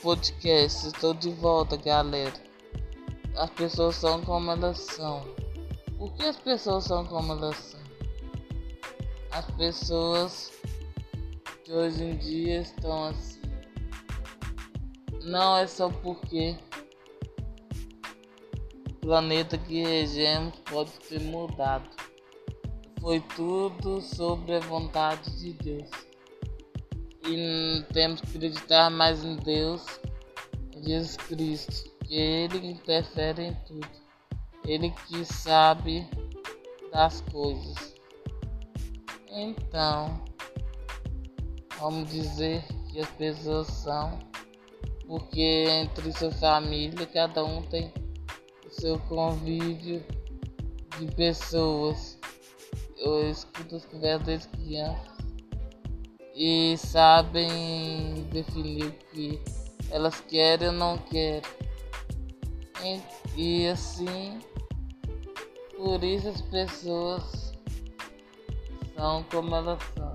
podcast. Estou de volta, galera. As pessoas são como elas são. Por que as pessoas são como elas são? As pessoas de hoje em dia estão assim. Não é só porque o planeta que regemos pode ter mudado. Foi tudo sobre a vontade de Deus e temos que acreditar mais em Deus, Jesus Cristo, que Ele interfere em tudo. Ele que sabe das coisas. Então, vamos dizer que as pessoas são, porque entre sua família cada um tem o seu convívio de pessoas. Eu escuto as conversas desde criança e sabem definir o que elas querem ou não querem. E, e assim, por isso as pessoas são como elas são.